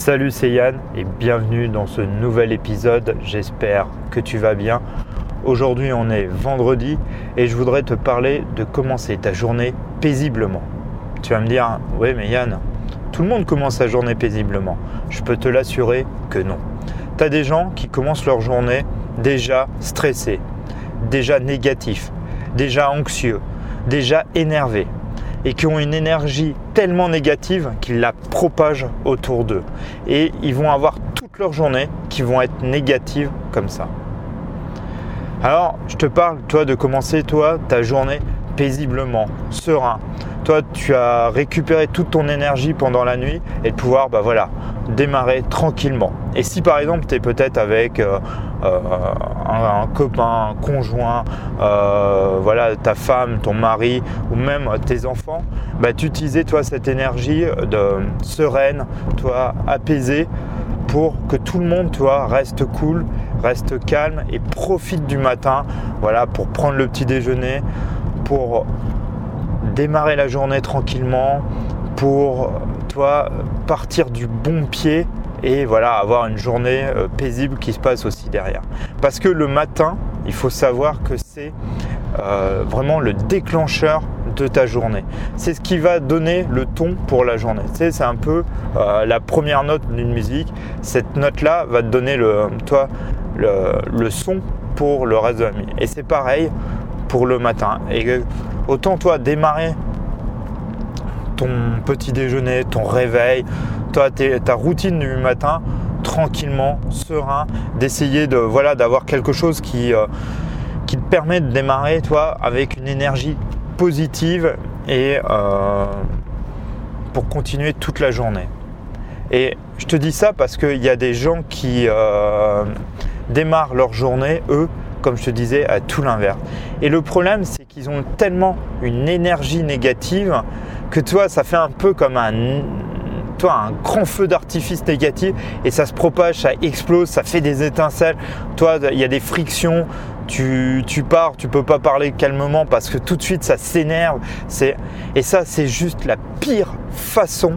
Salut, c'est Yann et bienvenue dans ce nouvel épisode. J'espère que tu vas bien. Aujourd'hui, on est vendredi et je voudrais te parler de commencer ta journée paisiblement. Tu vas me dire, oui, mais Yann, tout le monde commence sa journée paisiblement. Je peux te l'assurer que non. Tu as des gens qui commencent leur journée déjà stressés, déjà négatifs, déjà anxieux, déjà énervés et qui ont une énergie tellement négative qu'ils la propagent autour d'eux. Et ils vont avoir toute leur journée qui vont être négatives comme ça. Alors, je te parle, toi, de commencer, toi, ta journée paisiblement, serein. Toi, tu as récupéré toute ton énergie pendant la nuit et de pouvoir, bah voilà, démarrer tranquillement. Et si par exemple tu es peut-être avec euh, euh, un, copain, un conjoint, euh, voilà, ta femme, ton mari ou même tes enfants, bah, tu utilisais toi cette énergie de sereine, toi apaisée pour que tout le monde toi reste cool, reste calme et profite du matin, voilà, pour prendre le petit déjeuner, pour démarrer la journée tranquillement, pour toi partir du bon pied et voilà avoir une journée euh, paisible qui se passe aussi derrière. Parce que le matin, il faut savoir que c'est euh, vraiment le déclencheur de ta journée. C'est ce qui va donner le ton pour la journée. c'est un peu euh, la première note d'une musique. Cette note-là va te donner le, toi, le, son pour le reste de la nuit. Et c'est pareil pour le matin. Et autant toi démarrer ton petit déjeuner, ton réveil, toi, ta routine du matin, tranquillement, serein, d'essayer de voilà d'avoir quelque chose qui, euh, qui te permet de démarrer toi avec une énergie positive et euh, pour continuer toute la journée. Et je te dis ça parce qu'il y a des gens qui euh, démarrent leur journée, eux, comme je te disais, à tout l'inverse. Et le problème, c'est qu'ils ont tellement une énergie négative que toi, ça fait un peu comme un, toi, un grand feu d'artifice négatif et ça se propage, ça explose, ça fait des étincelles. Toi, il y a des frictions. Tu, tu, pars, tu peux pas parler calmement parce que tout de suite ça s'énerve. Et ça, c'est juste la pire façon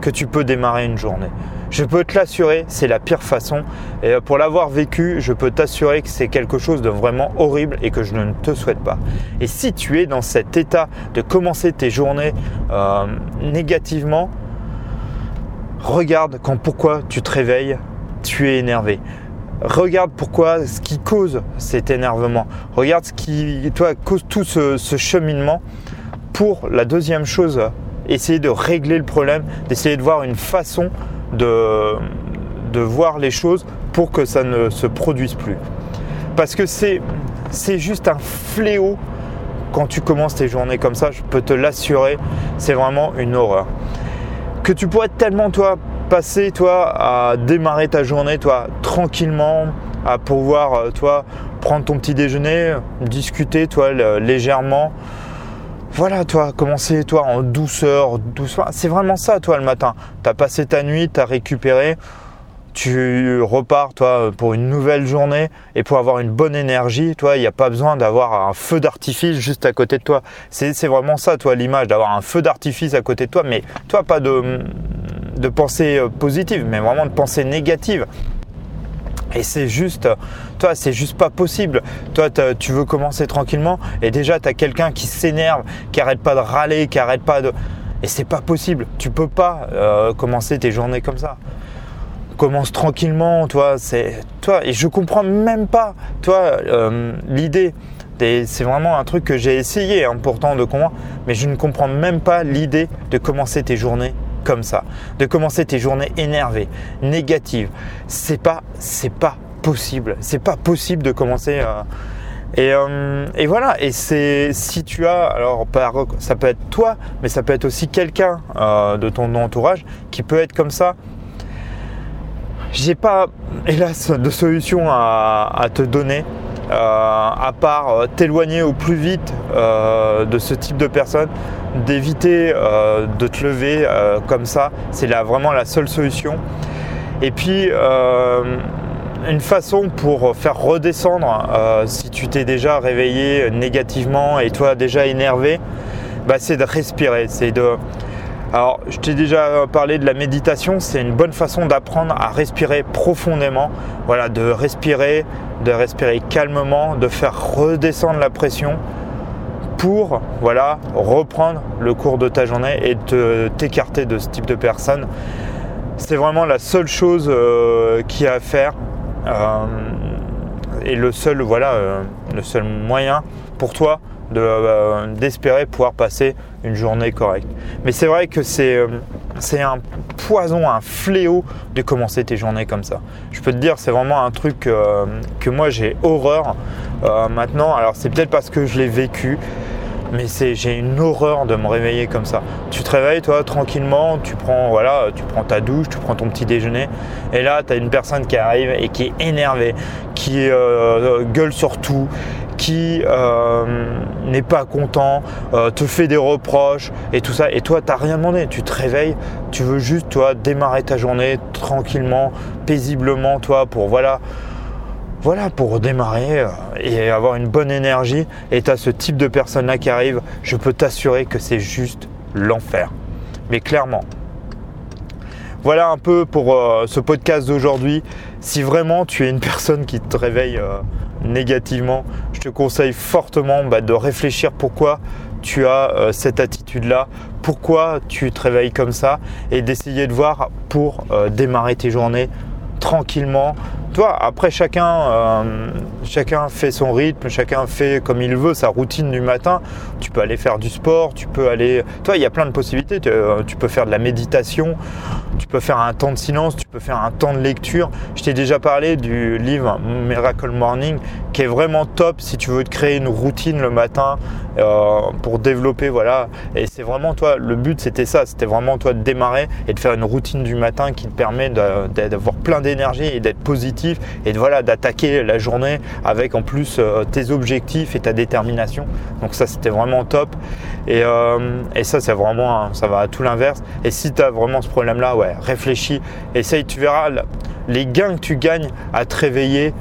que tu peux démarrer une journée. Je peux te l'assurer, c'est la pire façon. Et euh, pour l'avoir vécu, je peux t'assurer que c'est quelque chose de vraiment horrible et que je ne te souhaite pas. Et si tu es dans cet état de commencer tes journées euh, négativement, regarde quand pourquoi tu te réveilles, tu es énervé. Regarde pourquoi, ce qui cause cet énervement. Regarde ce qui, toi, cause tout ce, ce cheminement. Pour la deuxième chose, essayer de régler le problème, d'essayer de voir une façon de, voir les choses pour que ça ne se produise plus. Parce que c'est, c'est juste un fléau quand tu commences tes journées comme ça, je peux te l'assurer, c'est vraiment une horreur. Que tu pourrais tellement toi passer toi à démarrer ta journée toi tranquillement, à pouvoir euh, toi prendre ton petit déjeuner, discuter toi légèrement, voilà, toi, commencer, toi, en douceur, douceur. C'est vraiment ça, toi, le matin. Tu as passé ta nuit, tu as récupéré, tu repars, toi, pour une nouvelle journée et pour avoir une bonne énergie, toi, il n'y a pas besoin d'avoir un feu d'artifice juste à côté de toi. C'est vraiment ça, toi, l'image, d'avoir un feu d'artifice à côté de toi, mais toi, pas de, de pensée euh, positive, mais vraiment de pensée négative. Et c'est juste, toi, c'est juste pas possible. Toi, tu veux commencer tranquillement et déjà, tu as quelqu'un qui s'énerve, qui arrête pas de râler, qui arrête pas de. Et c'est pas possible. Tu peux pas euh, commencer tes journées comme ça. Commence tranquillement, toi, c'est. Toi, et je comprends même pas, toi, euh, l'idée. C'est vraiment un truc que j'ai essayé hein, pourtant de comprendre, mais je ne comprends même pas l'idée de commencer tes journées comme ça, de commencer tes journées énervées, négatives. C'est pas, c'est pas possible. C'est pas possible de commencer. Euh, euh, et, voilà. Et c'est si tu as, alors ça peut être toi, mais ça peut être aussi quelqu'un euh, de ton entourage qui peut être comme ça. J'ai pas, hélas, de solution à te donner. Euh, à part euh, t'éloigner au plus vite euh, de ce type de personne, d'éviter de te lever comme ça, c'est vraiment la seule solution. Et puis une façon pour faire redescendre si tu t'es déjà réveillé négativement et toi déjà énervé, bah, c'est de respirer, c'est de Alors, je t'ai déjà parlé de la méditation, c'est une bonne façon d'apprendre à respirer profondément, voilà, de respirer, de respirer calmement, de faire redescendre la pression pour voilà, reprendre le cours de ta journée et t'écarter de ce type de personnes. C'est vraiment la seule chose euh, qui a à faire euh, et le seul, voilà, euh, le seul moyen pour toi euh, d'espérer pouvoir passer une journée correcte. Mais c'est vrai que c'est euh, c'est un poison, un fléau de commencer tes journées comme ça. Je peux te dire, c'est vraiment un truc euh, que moi j'ai horreur maintenant. Alors c'est peut-être parce que je l'ai vécu, mais j'ai une horreur de me réveiller comme ça. Tu te réveilles toi tranquillement, tu prends voilà, tu prends ta douche, tu prends ton petit déjeuner et là tu as une personne qui arrive et qui est énervée, qui gueule sur tout, qui euh, n'est pas content, euh, te fait des reproches et tout ça. Et toi, tu n'as rien demandé. Tu te réveilles, tu veux juste, toi, démarrer ta journée tranquillement, paisiblement, toi, pour voilà. Voilà, pour démarrer euh, et avoir une bonne énergie, et tu as ce type de personne-là qui arrive, je peux t'assurer que c'est juste l'enfer. Mais clairement, voilà un peu pour ce podcast d'aujourd'hui. Si vraiment tu es une personne qui te réveille négativement, conseille fortement bah, de réfléchir pourquoi tu as euh, cette attitude-là, pourquoi tu te réveilles comme ça et d'essayer de voir pour euh, démarrer tes journées tranquillement. Toi, après chacun, euh, chacun fait son rythme, chacun fait comme il veut sa routine du matin. Tu peux aller faire du sport, tu peux aller. Toi, il y a plein de possibilités. tu peux faire de la méditation, tu peux faire un temps de silence, tu peux faire un temps de lecture. Je t'ai déjà parlé du livre Miracle Morning qui est vraiment top si tu veux te créer une routine le matin euh, pour développer. Voilà. Et c'est vraiment toi, le but c'était ça, c'était vraiment toi de démarrer et de faire une routine du matin qui te permet d'avoir plein d'énergie et d'être positif et de voilà d'attaquer la journée avec en plus euh, tes objectifs et ta détermination. Donc ça c'était vraiment top. Et, euh, ça c'est vraiment, ça va à tout l'inverse. Et si tu as vraiment ce problème là, ouais réfléchis, essaye, tu verras les gains que tu gagnes à te réveiller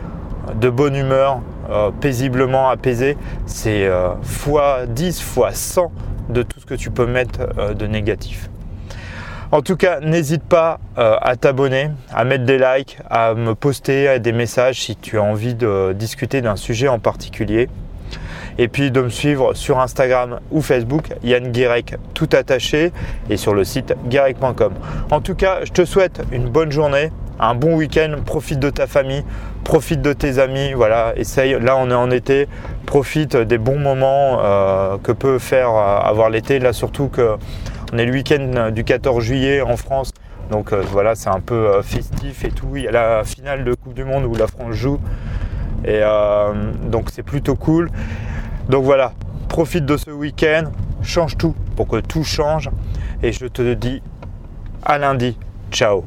de bonne humeur, euh, paisiblement apaisé, c'est fois 10, fois 100 de tout ce que tu peux mettre euh, de négatif. En tout cas, n'hésite pas euh, à t'abonner, à mettre des likes, à me poster des messages si tu as envie de discuter d'un sujet en particulier et puis de me suivre sur Instagram ou Facebook, Yann Guirec tout attaché et sur le site guirec.com. En tout cas, je te souhaite une bonne journée, un bon week-end, profite de ta famille, profite de tes amis, voilà, essaye, là on est en été, profite des bons moments euh, que peut faire euh, avoir l'été, là surtout que on est le week-end du 14 juillet en France, donc euh, voilà, c'est un peu festif et tout. Il y a la finale de Coupe du Monde où la France joue. Et donc c'est plutôt cool. Donc voilà, profite de ce week-end, change tout pour que tout change. Et je te dis à lundi. Ciao